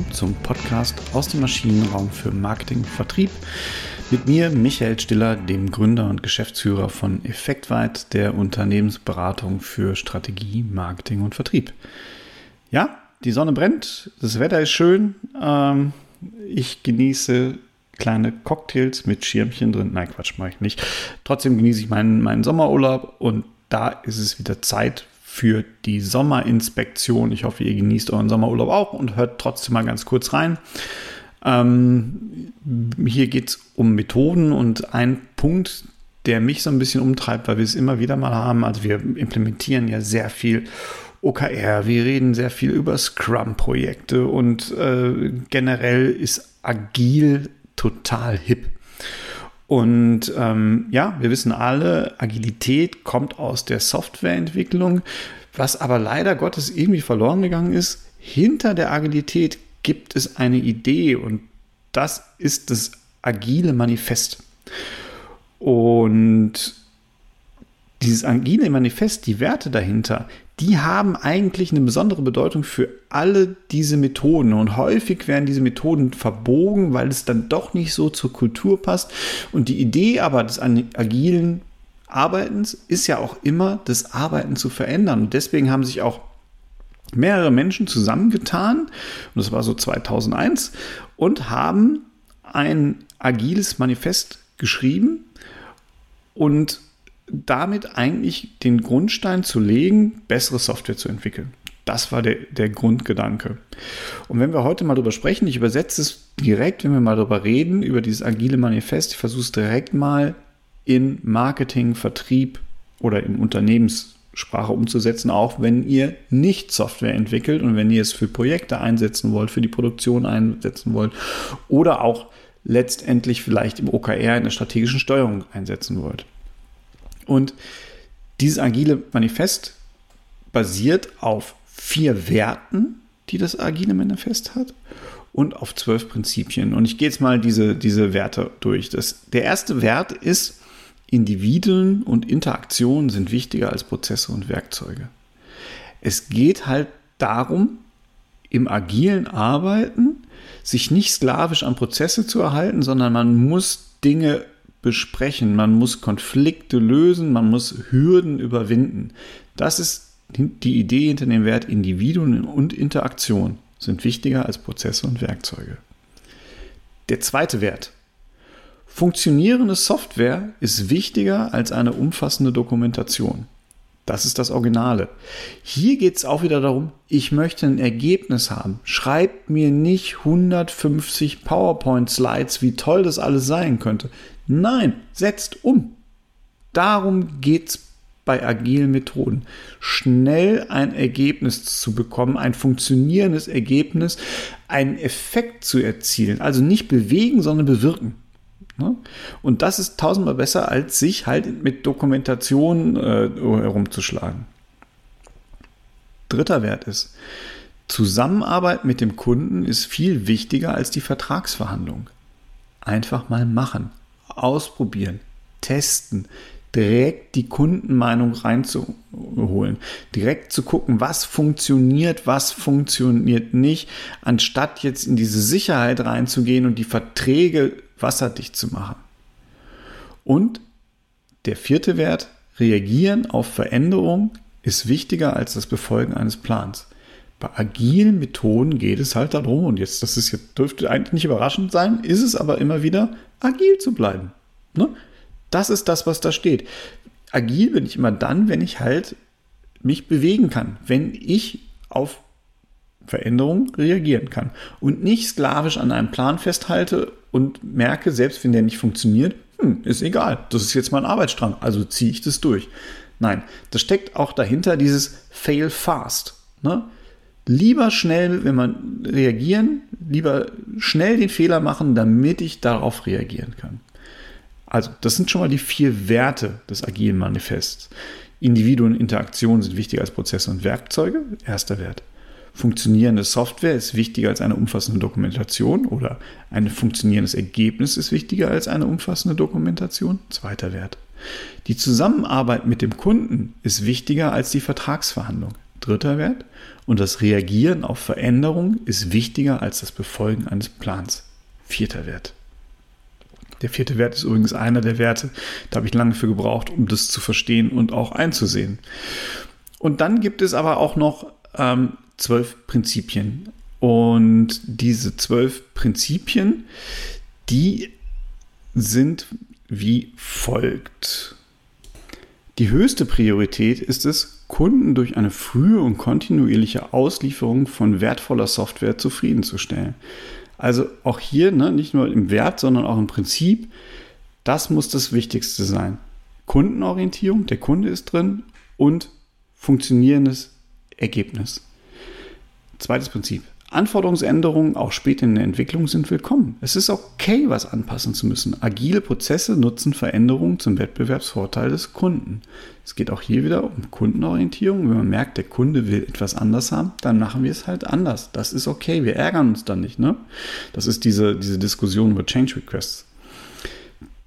willkommen zum Podcast aus dem Maschinenraum für Marketing und Vertrieb. Mit mir, Michael Stiller, dem Gründer und Geschäftsführer von Effektweit, der Unternehmensberatung für Strategie, Marketing und Vertrieb. Ja, die Sonne brennt, das Wetter ist schön. Ähm, ich genieße kleine Cocktails mit Schirmchen drin. Nein, Quatsch, mache ich nicht. Trotzdem genieße ich meinen, meinen Sommerurlaub und da ist es wieder Zeit für die Sommerinspektion. Ich hoffe, ihr genießt euren Sommerurlaub auch und hört trotzdem mal ganz kurz rein. Ähm, hier geht es um Methoden und ein Punkt, der mich so ein bisschen umtreibt, weil wir es immer wieder mal haben. Also wir implementieren ja sehr viel OKR, wir reden sehr viel über Scrum-Projekte und äh, generell ist agil total hip. Und ähm, ja, wir wissen alle, Agilität kommt aus der Softwareentwicklung, was aber leider Gottes irgendwie verloren gegangen ist. Hinter der Agilität gibt es eine Idee und das ist das agile Manifest. Und dieses agile Manifest, die Werte dahinter, die haben eigentlich eine besondere Bedeutung für alle diese Methoden. Und häufig werden diese Methoden verbogen, weil es dann doch nicht so zur Kultur passt. Und die Idee aber des agilen Arbeitens ist ja auch immer, das Arbeiten zu verändern. Und deswegen haben sich auch mehrere Menschen zusammengetan, und das war so 2001, und haben ein agiles Manifest geschrieben und damit eigentlich den Grundstein zu legen, bessere Software zu entwickeln. Das war der, der Grundgedanke. Und wenn wir heute mal darüber sprechen, ich übersetze es direkt, wenn wir mal darüber reden, über dieses agile Manifest, ich versuche es direkt mal in Marketing, Vertrieb oder in Unternehmenssprache umzusetzen, auch wenn ihr nicht Software entwickelt und wenn ihr es für Projekte einsetzen wollt, für die Produktion einsetzen wollt oder auch letztendlich vielleicht im OKR in der strategischen Steuerung einsetzen wollt. Und dieses agile Manifest basiert auf vier Werten, die das agile Manifest hat und auf zwölf Prinzipien. Und ich gehe jetzt mal diese, diese Werte durch. Das, der erste Wert ist, Individuen und Interaktionen sind wichtiger als Prozesse und Werkzeuge. Es geht halt darum, im agilen Arbeiten sich nicht sklavisch an Prozesse zu erhalten, sondern man muss Dinge besprechen, man muss Konflikte lösen, man muss Hürden überwinden. Das ist die Idee hinter dem Wert Individuen und Interaktion sind wichtiger als Prozesse und Werkzeuge. Der zweite Wert. Funktionierende Software ist wichtiger als eine umfassende Dokumentation. Das ist das Originale. Hier geht es auch wieder darum, ich möchte ein Ergebnis haben. Schreibt mir nicht 150 PowerPoint-Slides, wie toll das alles sein könnte. Nein, setzt um. Darum geht es bei agilen Methoden. Schnell ein Ergebnis zu bekommen, ein funktionierendes Ergebnis, einen Effekt zu erzielen. Also nicht bewegen, sondern bewirken. Ne? Und das ist tausendmal besser, als sich halt mit Dokumentation äh, herumzuschlagen. Dritter Wert ist, Zusammenarbeit mit dem Kunden ist viel wichtiger als die Vertragsverhandlung. Einfach mal machen, ausprobieren, testen, direkt die Kundenmeinung reinzuholen, direkt zu gucken, was funktioniert, was funktioniert nicht, anstatt jetzt in diese Sicherheit reinzugehen und die Verträge wasserdicht zu machen. Und der vierte Wert, reagieren auf Veränderungen, ist wichtiger als das Befolgen eines Plans. Bei agilen Methoden geht es halt darum, und jetzt, das ist jetzt, dürfte eigentlich nicht überraschend sein, ist es aber immer wieder, agil zu bleiben. Ne? Das ist das, was da steht. Agil bin ich immer dann, wenn ich halt mich bewegen kann, wenn ich auf Veränderungen reagieren kann und nicht sklavisch an einem Plan festhalte und merke, selbst wenn der nicht funktioniert, hm, ist egal, das ist jetzt mein Arbeitsstrang, also ziehe ich das durch. Nein, das steckt auch dahinter dieses Fail fast. Ne? Lieber schnell, wenn man reagieren, lieber schnell den Fehler machen, damit ich darauf reagieren kann. Also, das sind schon mal die vier Werte des agilen Manifests. Individuen und Interaktionen sind wichtiger als Prozesse und Werkzeuge. Erster Wert. Funktionierende Software ist wichtiger als eine umfassende Dokumentation oder ein funktionierendes Ergebnis ist wichtiger als eine umfassende Dokumentation. Zweiter Wert. Die Zusammenarbeit mit dem Kunden ist wichtiger als die Vertragsverhandlung. Dritter Wert. Und das Reagieren auf Veränderungen ist wichtiger als das Befolgen eines Plans. Vierter Wert. Der vierte Wert ist übrigens einer der Werte, da habe ich lange für gebraucht, um das zu verstehen und auch einzusehen. Und dann gibt es aber auch noch ähm, zwölf Prinzipien. Und diese zwölf Prinzipien, die sind wie folgt. Die höchste Priorität ist es, Kunden durch eine frühe und kontinuierliche Auslieferung von wertvoller Software zufriedenzustellen. Also auch hier ne, nicht nur im Wert, sondern auch im Prinzip, das muss das Wichtigste sein. Kundenorientierung, der Kunde ist drin und funktionierendes Ergebnis. Zweites Prinzip. Anforderungsänderungen auch später in der Entwicklung sind willkommen. Es ist okay, was anpassen zu müssen. Agile Prozesse nutzen Veränderungen zum Wettbewerbsvorteil des Kunden. Es geht auch hier wieder um Kundenorientierung. Wenn man merkt, der Kunde will etwas anders haben, dann machen wir es halt anders. Das ist okay. Wir ärgern uns dann nicht. Ne? Das ist diese, diese Diskussion über Change Requests.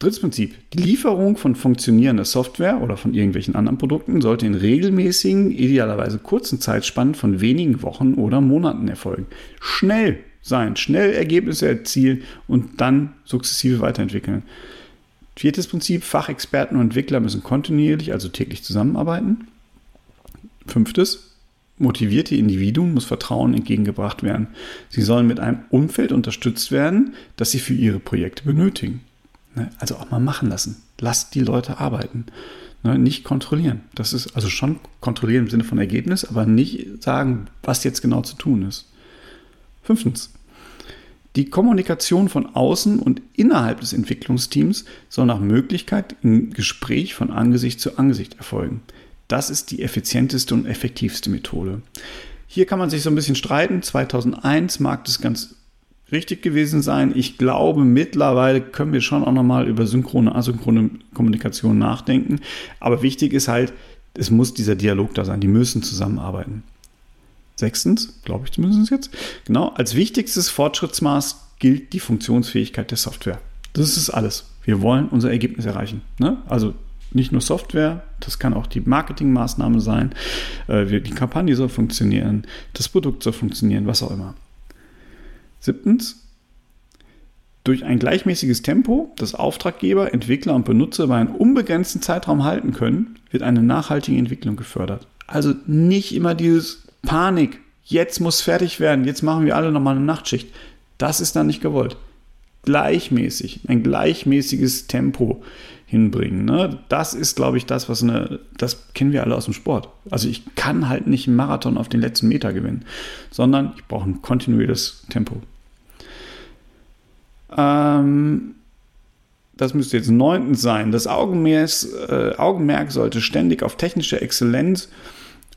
Drittes Prinzip. Die Lieferung von funktionierender Software oder von irgendwelchen anderen Produkten sollte in regelmäßigen, idealerweise kurzen Zeitspannen von wenigen Wochen oder Monaten erfolgen. Schnell sein, schnell Ergebnisse erzielen und dann sukzessive weiterentwickeln. Viertes Prinzip. Fachexperten und Entwickler müssen kontinuierlich, also täglich zusammenarbeiten. Fünftes. Motivierte Individuen muss Vertrauen entgegengebracht werden. Sie sollen mit einem Umfeld unterstützt werden, das sie für ihre Projekte benötigen. Ne? Also auch mal machen lassen. Lasst die Leute arbeiten. Ne? Nicht kontrollieren. Das ist also schon kontrollieren im Sinne von Ergebnis, aber nicht sagen, was jetzt genau zu tun ist. Fünftens. Die Kommunikation von außen und innerhalb des Entwicklungsteams soll nach Möglichkeit im Gespräch von Angesicht zu Angesicht erfolgen. Das ist die effizienteste und effektivste Methode. Hier kann man sich so ein bisschen streiten. 2001 mag das ganz richtig gewesen sein. Ich glaube, mittlerweile können wir schon auch nochmal über synchrone, asynchrone Kommunikation nachdenken. Aber wichtig ist halt, es muss dieser Dialog da sein. Die müssen zusammenarbeiten. Sechstens, glaube ich zumindest jetzt, genau, als wichtigstes Fortschrittsmaß gilt die Funktionsfähigkeit der Software. Das ist alles. Wir wollen unser Ergebnis erreichen. Ne? Also nicht nur Software, das kann auch die Marketingmaßnahme sein. Äh, die Kampagne soll funktionieren, das Produkt soll funktionieren, was auch immer. Siebtens, durch ein gleichmäßiges Tempo, das Auftraggeber, Entwickler und Benutzer über einen unbegrenzten Zeitraum halten können, wird eine nachhaltige Entwicklung gefördert. Also nicht immer dieses Panik, jetzt muss fertig werden, jetzt machen wir alle nochmal eine Nachtschicht. Das ist dann nicht gewollt. Gleichmäßig, ein gleichmäßiges Tempo hinbringen. Ne? Das ist, glaube ich, das, was eine, das kennen wir alle aus dem Sport. Also ich kann halt nicht einen Marathon auf den letzten Meter gewinnen, sondern ich brauche ein kontinuierliches Tempo. Ähm, das müsste jetzt neuntens sein. Das Augenmerk, äh, Augenmerk sollte ständig auf technische Exzellenz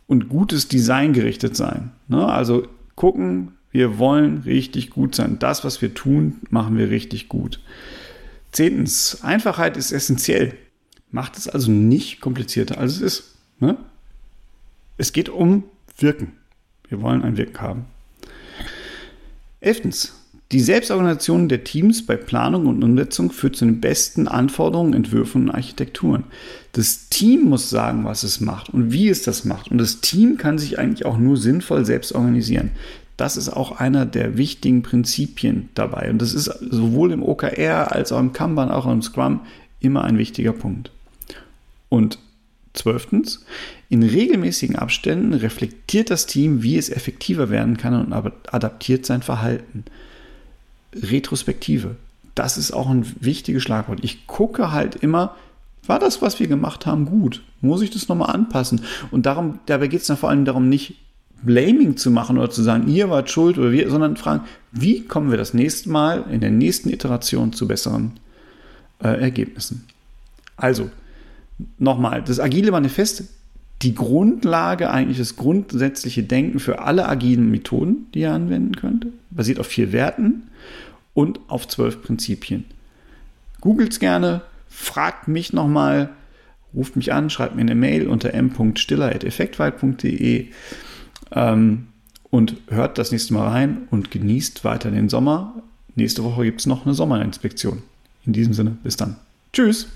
und gutes Design gerichtet sein. Ne? Also gucken, wir wollen richtig gut sein. Das, was wir tun, machen wir richtig gut. Zehntens, Einfachheit ist essentiell. Macht es also nicht komplizierter, als es ist. Ne? Es geht um Wirken. Wir wollen ein Wirken haben. Elftens, die Selbstorganisation der Teams bei Planung und Umsetzung führt zu den besten Anforderungen, Entwürfen und Architekturen. Das Team muss sagen, was es macht und wie es das macht. Und das Team kann sich eigentlich auch nur sinnvoll selbst organisieren. Das ist auch einer der wichtigen Prinzipien dabei. Und das ist sowohl im OKR als auch im Kanban, auch im Scrum immer ein wichtiger Punkt. Und zwölftens, in regelmäßigen Abständen reflektiert das Team, wie es effektiver werden kann und adaptiert sein Verhalten. Retrospektive. Das ist auch ein wichtiges Schlagwort. Ich gucke halt immer, war das, was wir gemacht haben, gut? Muss ich das nochmal anpassen? Und darum, dabei geht es dann vor allem darum, nicht Blaming zu machen oder zu sagen, ihr wart schuld oder wir, sondern fragen, wie kommen wir das nächste Mal in der nächsten Iteration zu besseren äh, Ergebnissen. Also, nochmal, das agile Manifest, die Grundlage, eigentlich das grundsätzliche Denken für alle agilen Methoden, die ihr anwenden könnt, basiert auf vier Werten und auf zwölf Prinzipien. Googelt es gerne, fragt mich nochmal, ruft mich an, schreibt mir eine Mail unter m.stiller.effektwald.de ähm, und hört das nächste Mal rein und genießt weiter den Sommer. Nächste Woche gibt es noch eine Sommerinspektion. In diesem Sinne, bis dann. Tschüss.